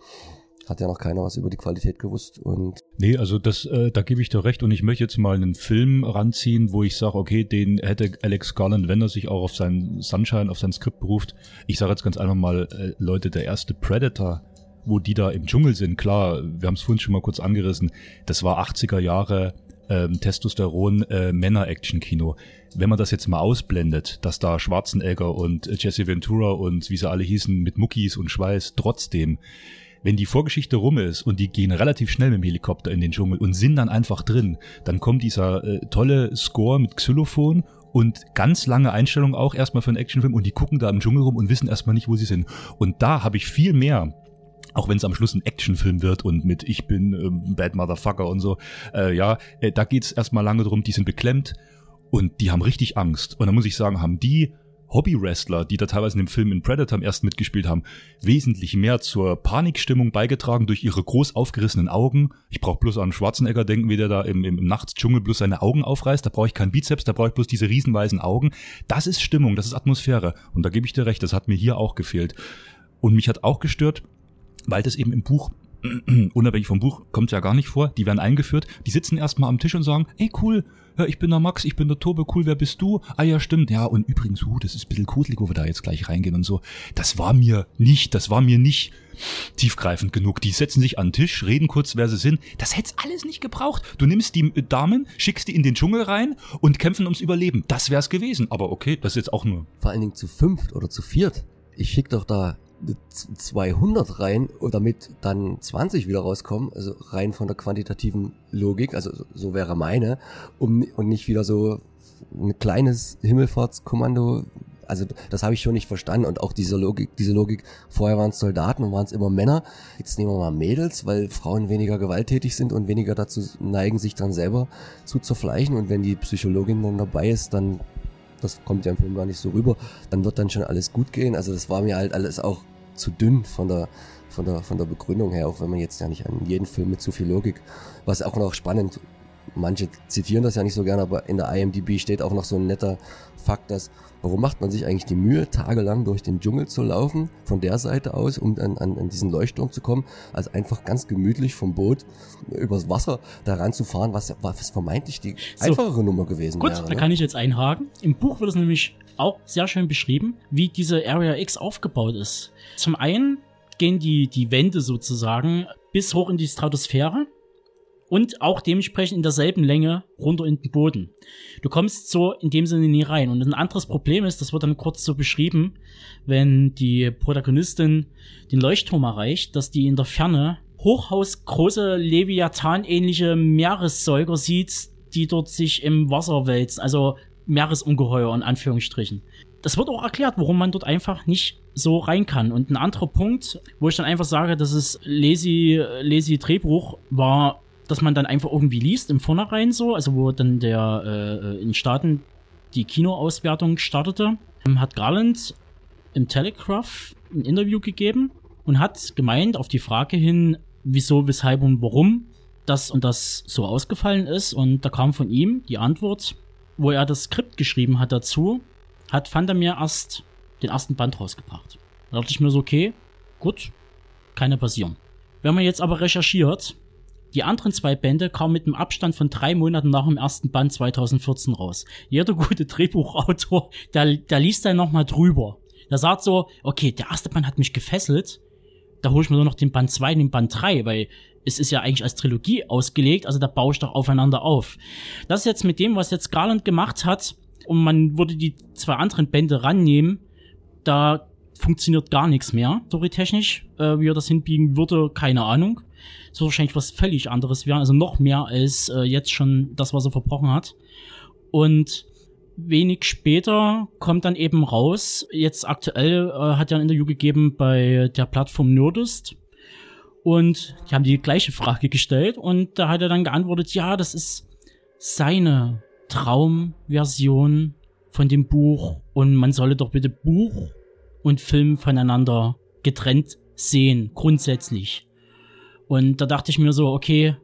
hat ja noch keiner was über die Qualität gewusst. Und nee, also das, äh, da gebe ich dir recht. Und ich möchte jetzt mal einen Film ranziehen, wo ich sage, okay, den hätte Alex Garland, wenn er sich auch auf sein Sunshine, auf sein Skript beruft. Ich sage jetzt ganz einfach mal, äh, Leute, der erste Predator, wo die da im Dschungel sind, klar, wir haben es vorhin schon mal kurz angerissen, das war 80er Jahre ähm, Testosteron äh. Wenn man das jetzt mal ausblendet, dass da Schwarzenegger und äh, Jesse Ventura und wie sie alle hießen mit Muckis und Schweiß trotzdem wenn die Vorgeschichte rum ist und die gehen relativ schnell mit dem Helikopter in den Dschungel und sind dann einfach drin, dann kommt dieser äh, tolle Score mit Xylophon und ganz lange Einstellungen auch erstmal für einen Actionfilm und die gucken da im Dschungel rum und wissen erstmal nicht, wo sie sind. Und da habe ich viel mehr auch wenn es am Schluss ein Actionfilm wird und mit Ich bin ähm, Bad Motherfucker und so, äh, ja, äh, da geht's erstmal lange drum, die sind beklemmt Und die haben richtig Angst. Und da muss ich sagen, haben die Hobby-Wrestler, die da teilweise in dem Film in Predator erst mitgespielt haben, wesentlich mehr zur Panikstimmung beigetragen durch ihre groß aufgerissenen Augen. Ich brauche bloß an Schwarzenegger denken, wie der da im, im, im Nachtsdschungel bloß seine Augen aufreißt. Da brauche ich keinen Bizeps, da brauche ich bloß diese riesenweisen Augen. Das ist Stimmung, das ist Atmosphäre. Und da gebe ich dir recht, das hat mir hier auch gefehlt. Und mich hat auch gestört, weil das eben im Buch unabhängig vom Buch kommt ja gar nicht vor, die werden eingeführt, die sitzen erstmal am Tisch und sagen, ey cool, ja, ich bin der Max, ich bin der Tobe, cool, wer bist du? Ah ja, stimmt, ja, und übrigens, uh, das ist ein bisschen gruselig, wo wir da jetzt gleich reingehen und so. Das war mir nicht, das war mir nicht tiefgreifend genug. Die setzen sich an den Tisch, reden kurz, wer sie sind. Das hätt's alles nicht gebraucht. Du nimmst die Damen, schickst die in den Dschungel rein und kämpfen ums Überleben. Das wär's gewesen. Aber okay, das ist jetzt auch nur. Vor allen Dingen zu fünft oder zu viert. Ich schick doch da 200 rein, damit dann 20 wieder rauskommen, also rein von der quantitativen Logik, also so wäre meine, um, und nicht wieder so ein kleines Himmelfahrtskommando, also das habe ich schon nicht verstanden und auch diese Logik, diese Logik, vorher waren es Soldaten und waren es immer Männer, jetzt nehmen wir mal Mädels, weil Frauen weniger gewalttätig sind und weniger dazu neigen, sich dann selber zu zerfleischen. Und wenn die Psychologin dann dabei ist, dann das kommt ja im Film gar nicht so rüber, dann wird dann schon alles gut gehen. Also das war mir halt alles auch zu dünn von der, von der, von der Begründung her, auch wenn man jetzt ja nicht an jeden Film mit zu viel Logik, was auch noch spannend, manche zitieren das ja nicht so gerne, aber in der IMDb steht auch noch so ein netter Fakt, dass Warum macht man sich eigentlich die Mühe, tagelang durch den Dschungel zu laufen, von der Seite aus, um an, an, an diesen Leuchtturm zu kommen, als einfach ganz gemütlich vom Boot übers Wasser daran zu fahren, was, was vermeintlich die so, einfachere Nummer gewesen gut, wäre. Gut, da ne? kann ich jetzt einhaken. Im Buch wird es nämlich auch sehr schön beschrieben, wie diese Area X aufgebaut ist. Zum einen gehen die, die Wände sozusagen bis hoch in die Stratosphäre und auch dementsprechend in derselben Länge runter in den Boden. Du kommst so in dem Sinne nie rein. Und ein anderes Problem ist, das wird dann kurz so beschrieben, wenn die Protagonistin den Leuchtturm erreicht, dass die in der Ferne hochhausgroße Leviathan-ähnliche Meeressäuger sieht, die dort sich im Wasser wälzen, also Meeresungeheuer in Anführungsstrichen. Das wird auch erklärt, warum man dort einfach nicht so rein kann. Und ein anderer Punkt, wo ich dann einfach sage, dass es lazy, lazy Drehbuch war, dass man dann einfach irgendwie liest im Vornherein so, also wo dann der äh, in Staaten die Kinoauswertung startete, hat Garland im Telegraph ein Interview gegeben und hat gemeint auf die Frage hin, wieso, weshalb und warum das und das so ausgefallen ist. Und da kam von ihm die Antwort, wo er das Skript geschrieben hat dazu, hat fand mir erst den ersten Band rausgebracht. Da dachte ich mir so, okay, gut, keine passieren. Wenn man jetzt aber recherchiert, die anderen zwei Bände kamen mit einem Abstand von drei Monaten nach dem ersten Band 2014 raus. Jeder gute Drehbuchautor, der, der liest dann nochmal drüber. Der sagt so, okay, der erste Band hat mich gefesselt, da hole ich mir nur noch den Band 2 und den Band 3, weil es ist ja eigentlich als Trilogie ausgelegt, also da baue ich doch aufeinander auf. Das ist jetzt mit dem, was jetzt Garland gemacht hat, und man würde die zwei anderen Bände rannehmen, da funktioniert gar nichts mehr, storytechnisch. Äh, wie er das hinbiegen würde, keine Ahnung. Wird wahrscheinlich was völlig anderes werden, also noch mehr als äh, jetzt schon das, was er verbrochen hat. Und wenig später kommt dann eben raus, jetzt aktuell äh, hat er ein Interview gegeben bei der Plattform Nerdist. Und die haben die gleiche Frage gestellt und da hat er dann geantwortet, ja, das ist seine Traumversion von dem Buch und man solle doch bitte Buch und Film voneinander getrennt sehen, grundsätzlich. Und da dachte ich mir so, okay,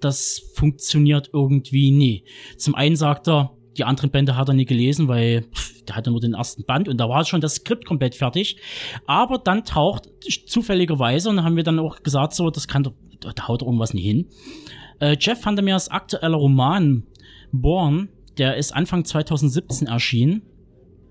das funktioniert irgendwie nie. Zum einen sagt er, die anderen Bände hat er nie gelesen, weil pff, der hatte nur den ersten Band und da war schon das Skript komplett fertig. Aber dann taucht zufälligerweise, und haben wir dann auch gesagt, so, das kann, da, da haut irgendwas nicht hin. Äh, Jeff fand mir das aktuelle Roman Born, der ist Anfang 2017 erschienen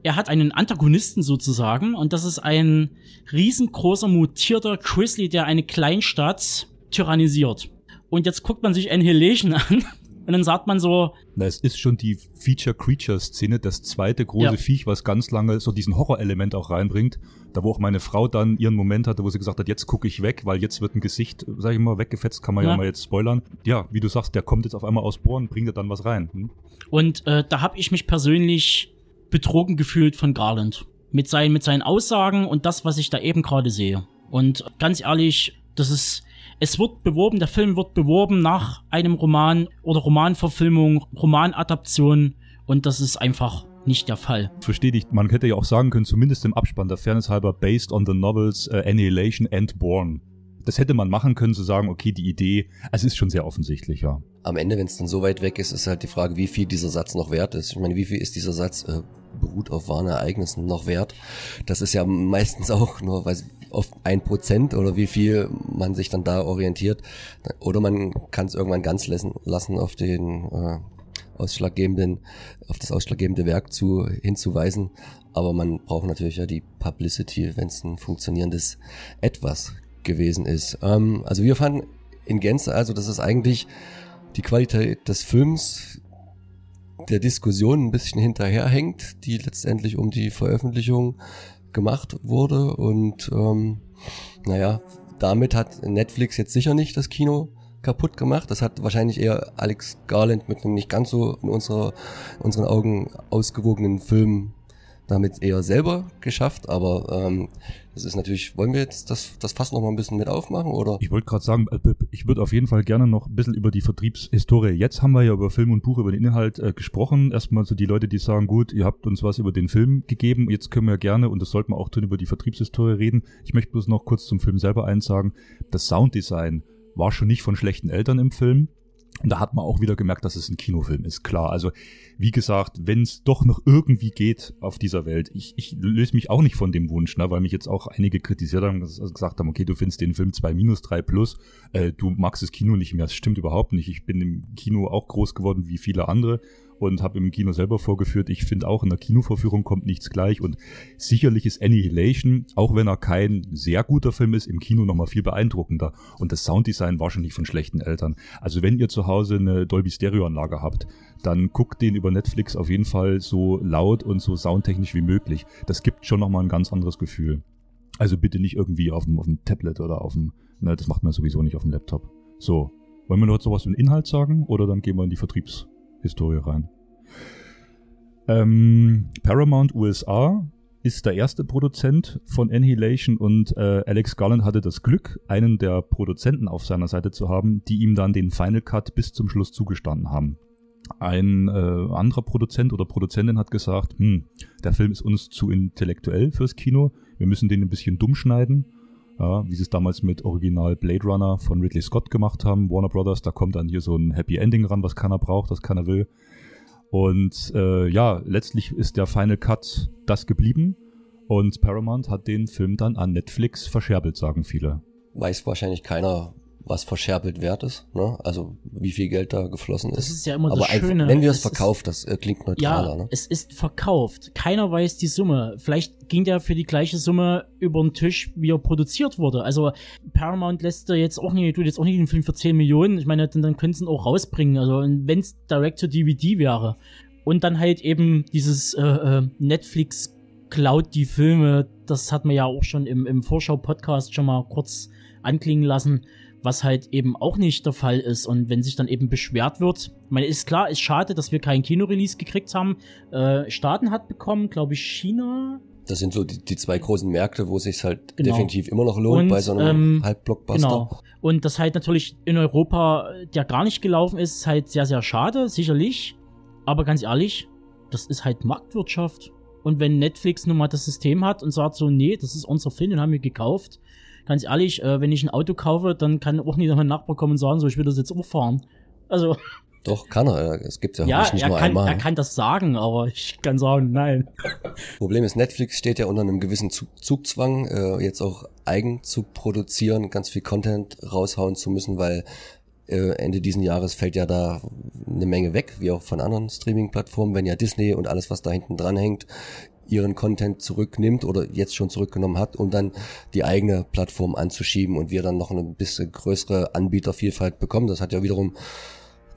er hat einen Antagonisten sozusagen und das ist ein riesengroßer mutierter Grizzly, der eine Kleinstadt tyrannisiert. Und jetzt guckt man sich Annihilation an und dann sagt man so. Na, es ist schon die Feature-Creature-Szene, das zweite große ja. Viech, was ganz lange so diesen Horrorelement auch reinbringt. Da wo auch meine Frau dann ihren Moment hatte, wo sie gesagt hat, jetzt gucke ich weg, weil jetzt wird ein Gesicht, sag ich mal, weggefetzt, kann man ja, ja mal jetzt spoilern. Ja, wie du sagst, der kommt jetzt auf einmal aus Bohren, bringt er dann was rein. Hm? Und äh, da habe ich mich persönlich betrogen gefühlt von Garland. Mit seinen, mit seinen Aussagen und das, was ich da eben gerade sehe. Und ganz ehrlich, das ist, es wird beworben, der Film wird beworben nach einem Roman oder Romanverfilmung, Romanadaption Und das ist einfach nicht der Fall. Verstehe dich. Man hätte ja auch sagen können, zumindest im Abspann der Fairness halber, based on the novels uh, Annihilation and Born. Das hätte man machen können, zu sagen, okay, die Idee, also ist schon sehr offensichtlich, ja. Am Ende, wenn es dann so weit weg ist, ist halt die Frage, wie viel dieser Satz noch wert ist. Ich meine, wie viel ist dieser Satz äh, beruht auf wahren Ereignissen noch wert? Das ist ja meistens auch nur, weiß oft ein Prozent oder wie viel man sich dann da orientiert. Oder man kann es irgendwann ganz lassen, lassen auf den äh, ausschlaggebenden, auf das ausschlaggebende Werk zu hinzuweisen. Aber man braucht natürlich ja die Publicity, wenn es ein funktionierendes Etwas gewesen ist. Ähm, also wir fanden in Gänze also, dass es eigentlich die Qualität des Films der Diskussion ein bisschen hinterherhängt, die letztendlich um die Veröffentlichung gemacht wurde. Und ähm, naja, damit hat Netflix jetzt sicher nicht das Kino kaputt gemacht. Das hat wahrscheinlich eher Alex Garland mit einem nicht ganz so in unserer, in unseren Augen ausgewogenen Film damit eher selber geschafft, aber ähm, das ist natürlich, wollen wir jetzt das, das Fass noch mal ein bisschen mit aufmachen, oder? Ich wollte gerade sagen, äh, ich würde auf jeden Fall gerne noch ein bisschen über die Vertriebshistorie. Jetzt haben wir ja über Film und Buch, über den Inhalt äh, gesprochen. Erstmal so die Leute, die sagen, gut, ihr habt uns was über den Film gegeben, jetzt können wir gerne, und das sollten wir auch drin, über die Vertriebshistorie reden. Ich möchte bloß noch kurz zum Film selber eins sagen. Das Sounddesign war schon nicht von schlechten Eltern im Film. Und da hat man auch wieder gemerkt, dass es ein Kinofilm ist, klar. Also, wie gesagt, wenn es doch noch irgendwie geht auf dieser Welt, ich, ich löse mich auch nicht von dem Wunsch, ne, weil mich jetzt auch einige kritisiert haben, also gesagt haben, okay, du findest den Film 2 minus 3 plus, äh, du magst das Kino nicht mehr. Das stimmt überhaupt nicht. Ich bin im Kino auch groß geworden wie viele andere und habe im Kino selber vorgeführt. Ich finde auch in der Kinovorführung kommt nichts gleich und sicherlich ist Annihilation, auch wenn er kein sehr guter Film ist, im Kino nochmal viel beeindruckender und das Sounddesign nicht von schlechten Eltern. Also wenn ihr zu Hause eine Dolby Stereoanlage habt, dann guckt den über Netflix auf jeden Fall so laut und so soundtechnisch wie möglich. Das gibt schon nochmal ein ganz anderes Gefühl. Also bitte nicht irgendwie auf dem, auf dem Tablet oder auf dem, ne, das macht man sowieso nicht auf dem Laptop. So. Wollen wir noch sowas den Inhalt sagen oder dann gehen wir in die Vertriebs- Historie rein. Ähm, Paramount USA ist der erste Produzent von Annihilation und äh, Alex Garland hatte das Glück, einen der Produzenten auf seiner Seite zu haben, die ihm dann den Final Cut bis zum Schluss zugestanden haben. Ein äh, anderer Produzent oder Produzentin hat gesagt, hm, der Film ist uns zu intellektuell fürs Kino, wir müssen den ein bisschen dumm schneiden ja, wie sie es damals mit Original Blade Runner von Ridley Scott gemacht haben, Warner Brothers, da kommt dann hier so ein Happy Ending ran, was keiner braucht, was keiner will. Und äh, ja, letztlich ist der Final Cut das geblieben und Paramount hat den Film dann an Netflix verscherbelt, sagen viele. Weiß wahrscheinlich keiner, was verscherbelt wert ist, ne? Also wie viel Geld da geflossen ist. Das ist ja immer Aber das Schöne. Wenn wir es verkauft, das äh, klingt neutraler, Ja, ne? es ist verkauft. Keiner weiß die Summe. Vielleicht ging der für die gleiche Summe über den Tisch, wie er produziert wurde. Also Paramount lässt da jetzt auch nicht, tut jetzt auch nicht den Film für 10 Millionen. Ich meine, dann, dann können sie ihn auch rausbringen. Also wenn es Direct to DVD wäre. Und dann halt eben dieses äh, äh, Netflix klaut die Filme. Das hat man ja auch schon im, im Vorschau-Podcast schon mal kurz anklingen lassen was halt eben auch nicht der Fall ist. Und wenn sich dann eben beschwert wird, ich meine, ist klar, ist schade, dass wir keinen Kinorelease gekriegt haben. Äh, Staaten hat bekommen, glaube ich, China. Das sind so die, die zwei großen Märkte, wo es sich halt Genau. definitiv immer noch lohnt Und, bei so einem ähm, Halbblockbuster. Genau. Und das halt natürlich in Europa, der gar nicht gelaufen ist, ist halt sehr, sehr schade, sicherlich. Aber ganz ehrlich, das ist halt Marktwirtschaft. Und wenn Netflix nun mal das System hat und sagt so, nee, das ist unser Film, den haben wir gekauft. Ganz ehrlich, äh, wenn ich ein Auto kaufe, dann kann auch nicht noch ein Nachbar kommen und sagen, so, ich will das jetzt auch fahren. Also, Doch, kann er. Es gibt ja, ja, nicht er nur kann, einmal. er kann das sagen, aber ich kann sagen, nein. Problem ist, Netflix steht ja unter einem gewissen Zug Zugzwang, äh, jetzt auch eigen zu produzieren, ganz viel Content raushauen zu müssen, weil äh, Ende diesen Jahres fällt ja da eine Menge weg, wie auch von anderen Streaming-Plattformen, wenn ja Disney und alles, was da hinten dran hängt, ihren Content zurücknimmt oder jetzt schon zurückgenommen hat, um dann die eigene Plattform anzuschieben und wir dann noch eine bisschen größere Anbietervielfalt bekommen. Das hat ja wiederum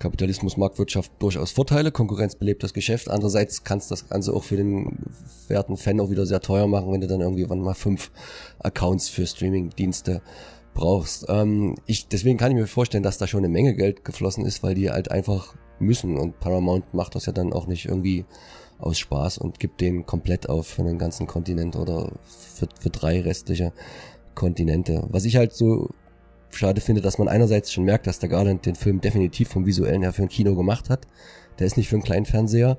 Kapitalismus, Marktwirtschaft durchaus Vorteile, Konkurrenz belebt das Geschäft. Andererseits kann es das Ganze auch für den werten Fan auch wieder sehr teuer machen, wenn du dann irgendwie wann mal fünf Accounts für Streaming-Dienste brauchst. Ähm, ich, deswegen kann ich mir vorstellen, dass da schon eine Menge Geld geflossen ist, weil die halt einfach müssen und Paramount macht das ja dann auch nicht irgendwie aus Spaß und gibt den komplett auf für einen ganzen Kontinent oder für, für drei restliche Kontinente. Was ich halt so schade finde, dass man einerseits schon merkt, dass der Garland den Film definitiv vom visuellen her für ein Kino gemacht hat. der ist nicht für einen kleinen Fernseher.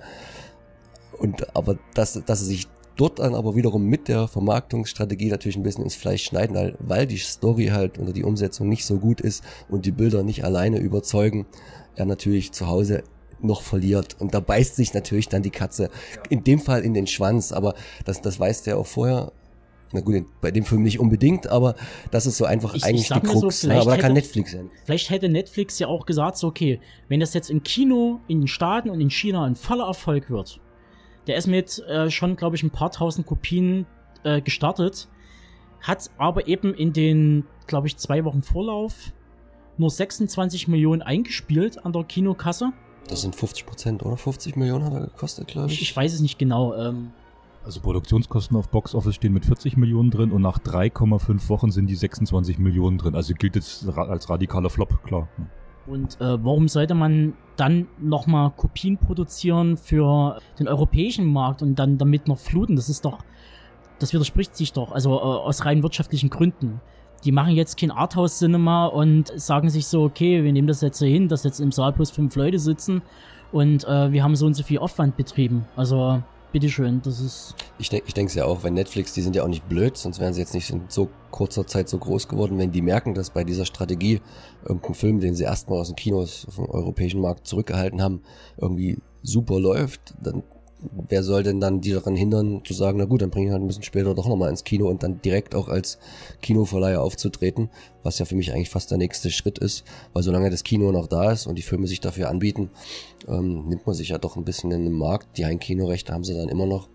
Und aber dass, dass sie sich dort dann aber wiederum mit der Vermarktungsstrategie natürlich ein bisschen ins Fleisch schneiden, weil, weil die Story halt oder die Umsetzung nicht so gut ist und die Bilder nicht alleine überzeugen, er natürlich zu Hause noch verliert. Und da beißt sich natürlich dann die Katze, in dem Fall in den Schwanz, aber das, das weiß der auch vorher. Na gut, bei dem Film nicht unbedingt, aber das ist so einfach Ich- eigentlich ich die mal so, Krux. vielleicht aber da kann hätte- Netflix sein. Vielleicht hätte Netflix ja auch gesagt, so, okay, wenn das jetzt im Kino, in den Staaten und in China ein voller Erfolg wird, der ist mit äh, schon, glaube ich, ein paar tausend Kopien äh, gestartet, hat aber eben in den, glaube ich, zwei Wochen Vorlauf nur 26 Millionen eingespielt an der Kinokasse. Das sind 50 Prozent, oder? 50 Millionen hat er gekostet, glaube ich. Ich, ich weiß es nicht genau. Ähm, Also Produktionskosten auf Box Office stehen mit 40 Millionen drin und nach 3,5 Wochen sind die 26 Millionen drin. Also gilt jetzt als radikaler Flop, klar. Und äh, warum sollte man dann nochmal Kopien produzieren für den europäischen Markt und dann damit noch fluten? Das ist doch, das widerspricht sich doch, also äh, aus rein wirtschaftlichen Gründen. Die machen jetzt kein Arthouse-Cinema und sagen sich so, okay, wir nehmen das jetzt so hin, dass jetzt im Saal plus fünf Leute sitzen und äh, wir haben so und so viel Aufwand betrieben. Also, bitteschön, das ist, Ich denke ich denke ja auch, wenn Netflix, die sind ja auch nicht blöd, sonst wären sie jetzt nicht in so kurzer Zeit so groß geworden, wenn die merken, dass bei dieser Strategie irgendein Film, den sie erstmal aus den Kinos auf dem europäischen Markt zurückgehalten haben, irgendwie super läuft, dann wer soll denn dann die daran hindern, zu sagen, na gut, dann bringen wir halt ein bisschen später doch nochmal ins Kino und dann direkt auch als Kinoverleiher aufzutreten, was ja für mich eigentlich fast der nächste Schritt ist, weil solange das Kino noch da ist und die Filme sich dafür anbieten, ähm, nimmt man sich ja doch ein bisschen in den Markt. Die Heimkinorechte haben sie dann immer noch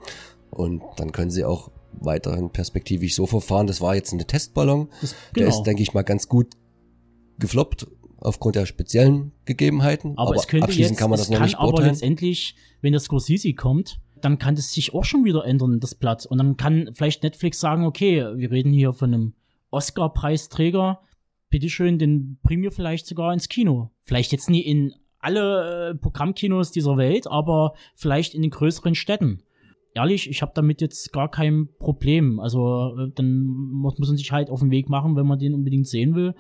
und dann können sie auch weiterhin perspektivisch so verfahren. Das war jetzt eine Testballon. das Der genau. ist, denke ich mal, ganz gut gefloppt aufgrund der speziellen Gegebenheiten. Aber, es könnte abschließend jetzt, kann man es das noch kann nicht aber beurteilen. letztendlich, wenn das Scorsese kommt, dann kann das sich auch schon wieder ändern, das Blatt. Und dann kann vielleicht Netflix sagen, okay, wir reden hier von einem Oscar-Preisträger, bitteschön, den bringen wir vielleicht sogar ins Kino. Vielleicht jetzt nie in alle äh, Programmkinos dieser Welt, aber vielleicht in den größeren Städten. Ehrlich, ich habe damit jetzt gar kein Problem. Also äh, dann muss muss man sich halt auf den Weg machen, wenn man den unbedingt sehen will.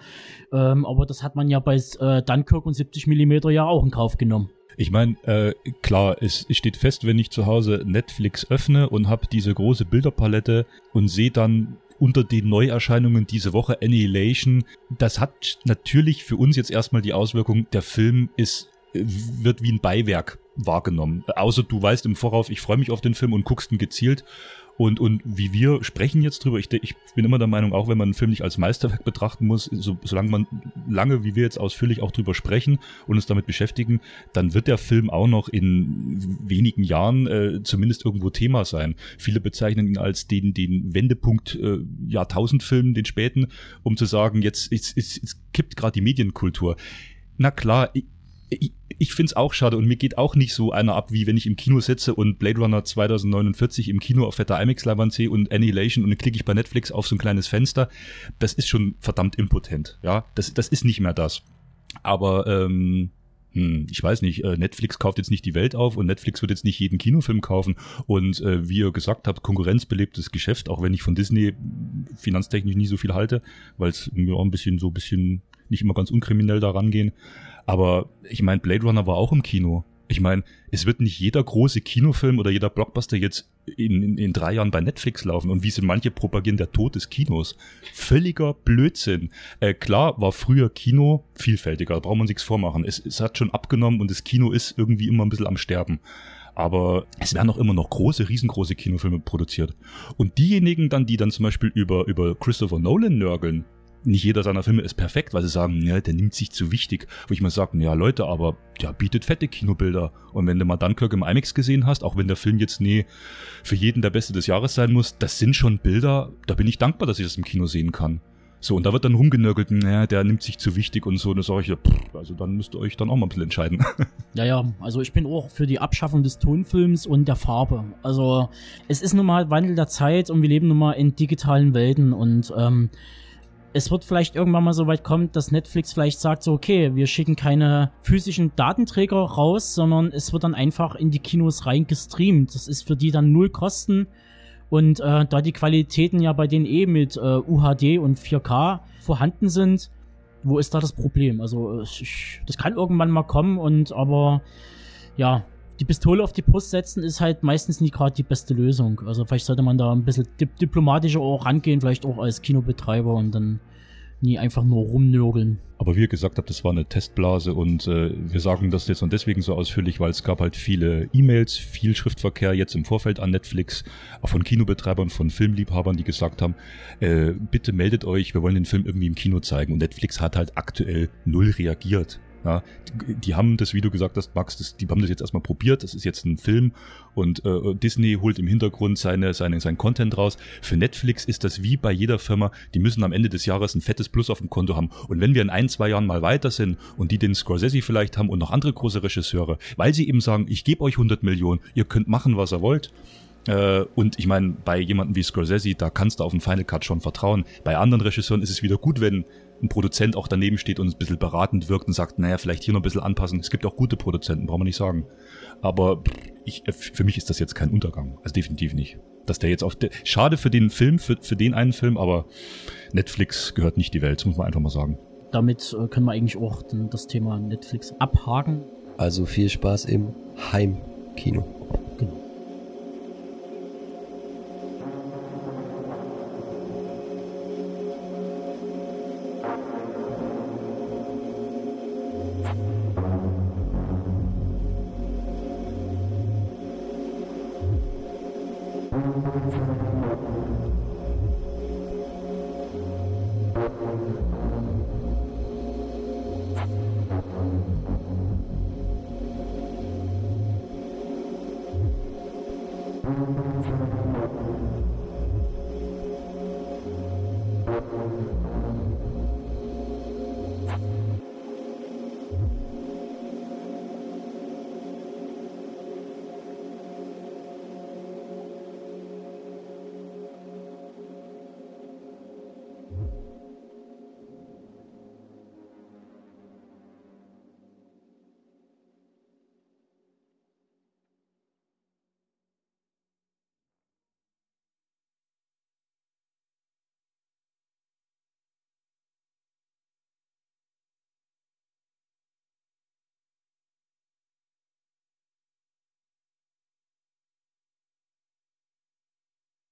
Ähm, aber das hat man ja bei äh, Dunkirk und 70 Millimeter ja auch in Kauf genommen. Ich meine, äh, klar, es steht fest, wenn ich zu Hause Netflix öffne und habe diese große Bilderpalette und sehe dann unter den Neuerscheinungen diese Woche Annihilation, das hat natürlich für uns jetzt erstmal die Auswirkung, der Film ist wird wie ein Beiwerk wahrgenommen. Außer du weißt im Vorauf, ich freue mich auf den Film und guckst ihn gezielt. Und, und wie wir sprechen jetzt drüber, ich, ich bin immer der Meinung, auch wenn man einen Film nicht als Meisterwerk betrachten muss, so, solange man lange, wie wir jetzt ausführlich auch drüber sprechen und uns damit beschäftigen, dann wird der Film auch noch in wenigen Jahren äh, zumindest irgendwo Thema sein. Viele bezeichnen ihn als den, den Wendepunkt äh, Jahrtausendfilm, den späten, um zu sagen, jetzt, jetzt, jetzt, jetzt kippt gerade die Medienkultur. Na klar, ich, ich, ich finde es auch schade und mir geht auch nicht so einer ab, wie wenn ich im Kino sitze und Blade Runner 2049 im Kino auf fetter IMAX-Leinwand sehe und Annihilation und dann klicke ich bei Netflix auf so ein kleines Fenster. Das ist schon verdammt impotent. Ja, das, das ist nicht mehr das. Aber ähm, hm, ich weiß nicht, äh, Netflix kauft jetzt nicht die Welt auf und Netflix wird jetzt nicht jeden Kinofilm kaufen. Und äh, wie ihr gesagt habt, konkurrenzbelebtes Geschäft, auch wenn ich von Disney finanztechnisch nie so viel halte, weil es mir auch ein bisschen so ein bisschen nicht immer ganz unkriminell da rangehen. Aber ich meine, Blade Runner war auch im Kino. Ich meine, es wird nicht jeder große Kinofilm oder jeder Blockbuster jetzt in, in, in drei Jahren bei Netflix laufen. Und wie sind manche propagieren, der Tod des Kinos. Völliger Blödsinn. Äh, klar war früher Kino vielfältiger, da braucht man sich's vormachen. Es, es hat schon abgenommen und das Kino ist irgendwie immer ein bisschen am Sterben. Aber es werden auch immer noch große, riesengroße Kinofilme produziert. Und diejenigen dann, die dann zum Beispiel über, über Christopher Nolan nörgeln, nicht jeder seiner Filme ist perfekt, weil sie sagen, ja, der nimmt sich zu wichtig. Wo ich mal sage, ja Leute, aber der bietet fette Kinobilder. Und wenn du mal Dunkirk im IMAX gesehen hast, auch wenn der Film jetzt nie für jeden der Beste des Jahres sein muss, das sind schon Bilder, da bin ich dankbar, dass ich das im Kino sehen kann. So, und da wird dann rumgenörgelt, naja, der nimmt sich zu wichtig und so. Und da sage ich, ja, pff, also dann müsst ihr euch dann auch mal ein bisschen entscheiden. Ja, ja, also ich bin auch für die Abschaffung des Tonfilms und der Farbe. Also es ist nun mal Wandel der Zeit und wir leben nun mal in digitalen Welten und ähm, es wird vielleicht irgendwann mal so weit kommen, dass Netflix vielleicht sagt so, okay, wir schicken keine physischen Datenträger raus, sondern es wird dann einfach in die Kinos rein gestreamt. Das ist für die dann null Kosten. Und äh, da die Qualitäten ja bei denen eh mit äh, UHD und 4K vorhanden sind, wo ist da das Problem? Also äh, ich, das kann irgendwann mal kommen und aber ja, die Pistole auf die Brust setzen ist halt meistens nicht gerade die beste Lösung. Also vielleicht sollte man da ein bisschen dip diplomatischer auch rangehen, vielleicht auch als Kinobetreiber und dann nie einfach nur rumnörgeln. Aber wie ihr gesagt habt, das war eine Testblase und äh, wir sagen das jetzt und deswegen so ausführlich, weil es gab halt viele E-Mails, viel Schriftverkehr jetzt im Vorfeld an Netflix, auch von Kinobetreibern, von Filmliebhabern, die gesagt haben, äh, bitte meldet euch, wir wollen den Film irgendwie im Kino zeigen. Und Netflix hat halt aktuell null reagiert. Ja, die, die, haben das, wie du gesagt hast, Max, das, die haben das jetzt erstmal probiert. Das ist jetzt ein Film und äh, Disney holt im Hintergrund seine, seine, sein Content raus. Für Netflix ist das wie bei jeder Firma. Die müssen am Ende des Jahres ein fettes Plus auf dem Konto haben. Und wenn wir in ein, zwei Jahren mal weiter sind und die den Scorsese vielleicht haben und noch andere große Regisseure, weil sie eben sagen, ich gebe euch 100 Millionen, ihr könnt machen, was ihr wollt. Äh, und ich meine, bei jemandem wie Scorsese, da kannst du auf den Final Cut schon vertrauen. Bei anderen Regisseuren ist es wieder gut, wenn ein Produzent auch daneben steht und ein bisschen beratend wirkt und sagt, naja, vielleicht hier noch ein bisschen anpassen. Es gibt auch gute Produzenten, braucht man nicht sagen. Aber ich, äh, für mich ist das jetzt kein Untergang. Also definitiv nicht. Dass der jetzt auf der, schade für den Film, für, für den einen Film, aber Netflix gehört nicht die Welt, muss man einfach mal sagen. Damit äh, können wir eigentlich auch das Thema Netflix abhaken. Also viel Spaß im Heimkino.